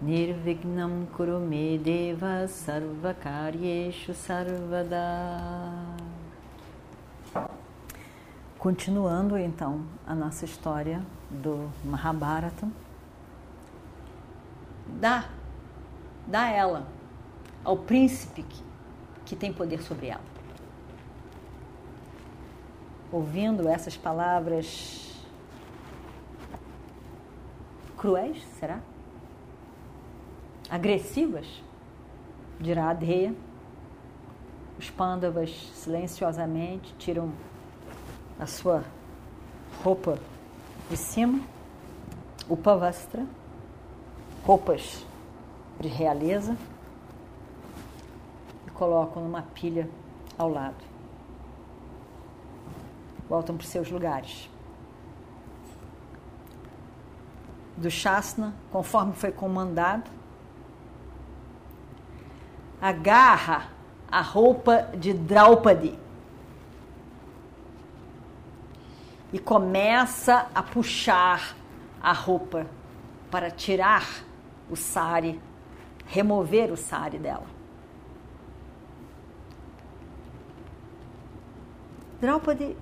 Nirvignam Kurume Deva Sarvakaryeshu Sarvada Continuando então a nossa história do Mahabharata, dá, dá ela ao príncipe que, que tem poder sobre ela. Ouvindo essas palavras cruéis, será? Agressivas, dirá Adreia. Os pândavas silenciosamente tiram a sua roupa de cima, o pavastra, roupas de realeza, e colocam numa pilha ao lado. Voltam para os seus lugares. Do Shasna, conforme foi comandado, agarra a roupa de Draupadi e começa a puxar a roupa para tirar o sari, remover o sari dela. Draupadi,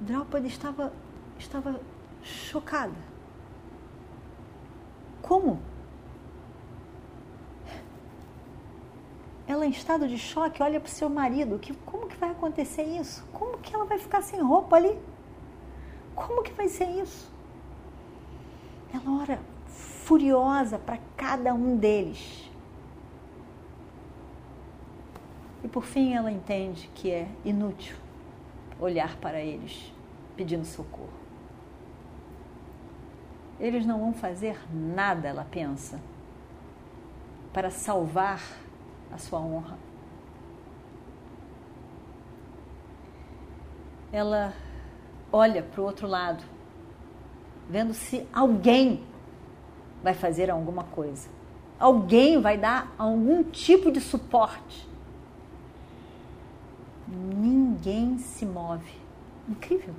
Draupadi estava, estava chocada. Como? Ela em estado de choque olha para o seu marido, que como que vai acontecer isso? Como que ela vai ficar sem roupa ali? Como que vai ser isso? Ela ora furiosa para cada um deles. E por fim ela entende que é inútil olhar para eles pedindo socorro. Eles não vão fazer nada, ela pensa, para salvar a sua honra. Ela olha para o outro lado, vendo se alguém vai fazer alguma coisa. Alguém vai dar algum tipo de suporte. Ninguém se move. Incrível.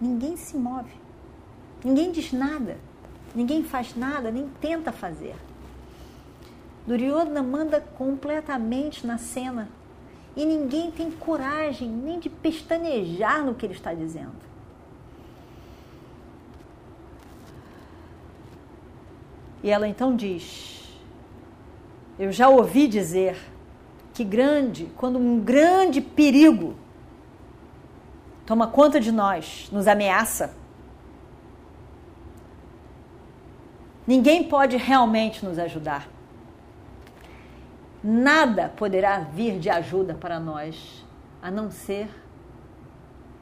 Ninguém se move. Ninguém diz nada. Ninguém faz nada, nem tenta fazer. Duryodhana manda completamente na cena e ninguém tem coragem nem de pestanejar no que ele está dizendo. E ela então diz: Eu já ouvi dizer que grande, quando um grande perigo toma conta de nós, nos ameaça, ninguém pode realmente nos ajudar nada poderá vir de ajuda para nós a não ser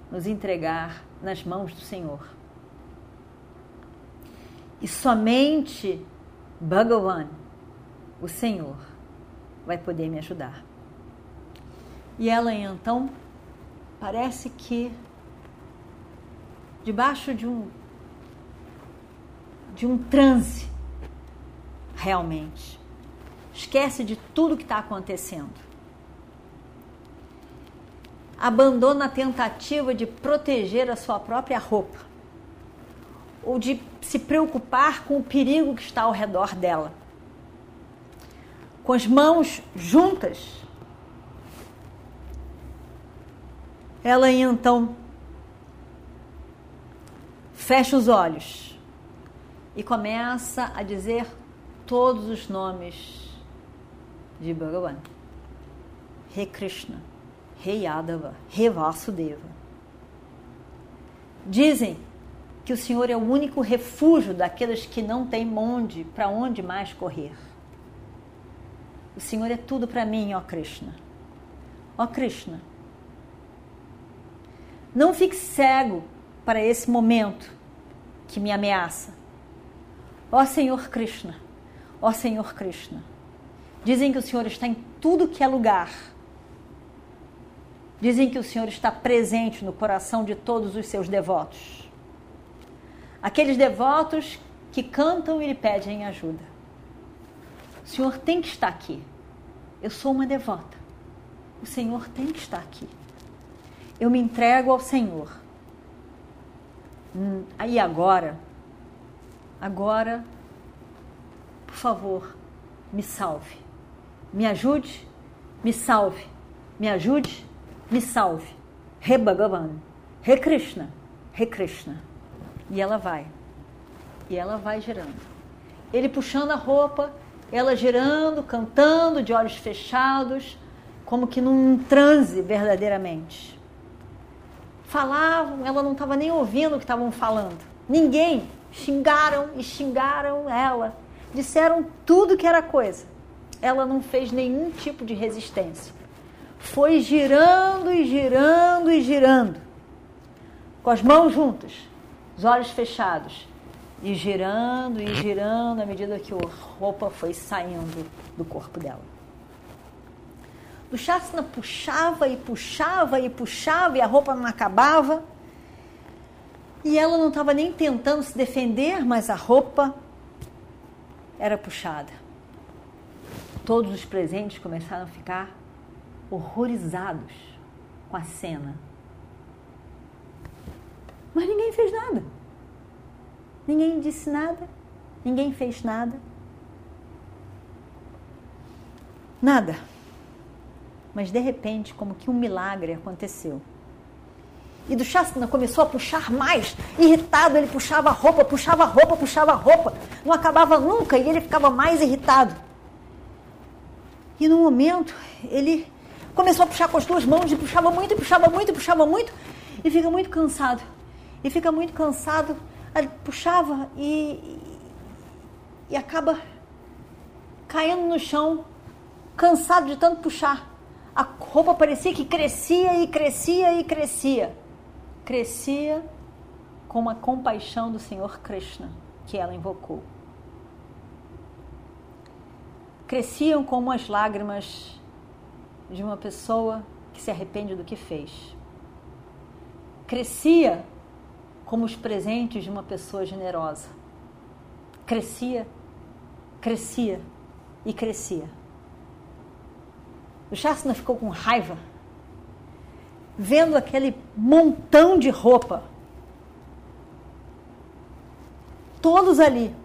nos entregar nas mãos do Senhor. E somente Bhagavan, o Senhor, vai poder me ajudar. E ela então parece que debaixo de um de um transe realmente Esquece de tudo que está acontecendo. Abandona a tentativa de proteger a sua própria roupa ou de se preocupar com o perigo que está ao redor dela. Com as mãos juntas, ela então fecha os olhos e começa a dizer todos os nomes de Bhagavan. He Krishna, He Yadava, He Vasudeva. Dizem que o Senhor é o único refúgio daqueles que não têm onde, para onde mais correr. O Senhor é tudo para mim, ó Krishna. Ó Krishna, não fique cego para esse momento que me ameaça. Ó Senhor Krishna, ó Senhor Krishna. Dizem que o Senhor está em tudo que é lugar. Dizem que o Senhor está presente no coração de todos os seus devotos. Aqueles devotos que cantam e lhe pedem ajuda. O Senhor tem que estar aqui. Eu sou uma devota. O Senhor tem que estar aqui. Eu me entrego ao Senhor. Hum, aí agora, agora, por favor, me salve. Me ajude, me salve. Me ajude, me salve. Re Bhagavan, Re Krishna, Re Krishna. E ela vai. E ela vai girando. Ele puxando a roupa, ela girando, cantando, de olhos fechados, como que num transe verdadeiramente. Falavam, ela não estava nem ouvindo o que estavam falando. Ninguém. Xingaram e xingaram ela. Disseram tudo que era coisa. Ela não fez nenhum tipo de resistência. Foi girando e girando e girando. Com as mãos juntas, os olhos fechados e girando e girando à medida que a roupa foi saindo do corpo dela. O Shasna puxava e puxava e puxava e a roupa não acabava. E ela não estava nem tentando se defender, mas a roupa era puxada. Todos os presentes começaram a ficar horrorizados com a cena. Mas ninguém fez nada. Ninguém disse nada, ninguém fez nada. Nada. Mas de repente, como que um milagre aconteceu. E do Shastina começou a puxar mais. Irritado, ele puxava a roupa, puxava a roupa, puxava a roupa. Não acabava nunca e ele ficava mais irritado. E no momento, ele começou a puxar com as duas mãos e puxava muito, e puxava muito, e puxava muito. E fica muito cansado. E fica muito cansado ele puxava e, e acaba caindo no chão, cansado de tanto puxar. A roupa parecia que crescia e crescia e crescia. Crescia com a compaixão do Senhor Krishna que ela invocou. Cresciam como as lágrimas de uma pessoa que se arrepende do que fez. Crescia como os presentes de uma pessoa generosa. Crescia, crescia e crescia. O Shasna ficou com raiva, vendo aquele montão de roupa. Todos ali,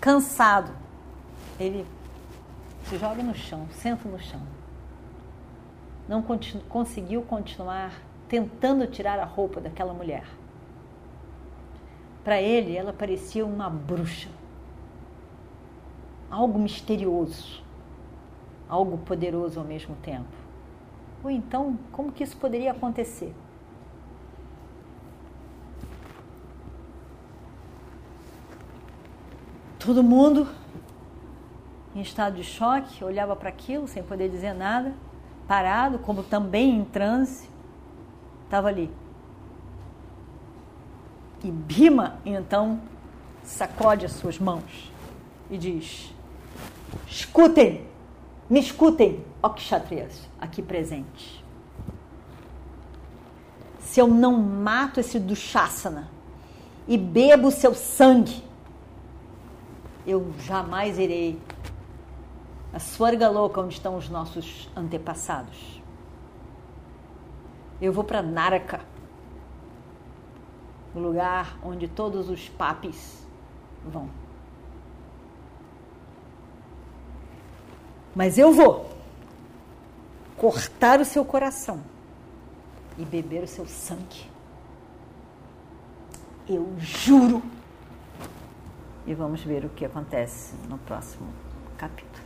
cansado. Ele se joga no chão, senta no chão. Não continu conseguiu continuar tentando tirar a roupa daquela mulher. Para ele, ela parecia uma bruxa. Algo misterioso, algo poderoso ao mesmo tempo. Ou então, como que isso poderia acontecer? Todo mundo em estado de choque, olhava para aquilo sem poder dizer nada, parado, como também em transe, estava ali. E Bima, então, sacode as suas mãos e diz: Escutem, me escutem, ó kshatriyas, aqui presentes. Se eu não mato esse Dushasana e bebo seu sangue, eu jamais irei a Swargaloka, onde estão os nossos antepassados. Eu vou para Naraka o lugar onde todos os papis vão. Mas eu vou cortar o seu coração e beber o seu sangue. Eu juro. E vamos ver o que acontece no próximo capítulo.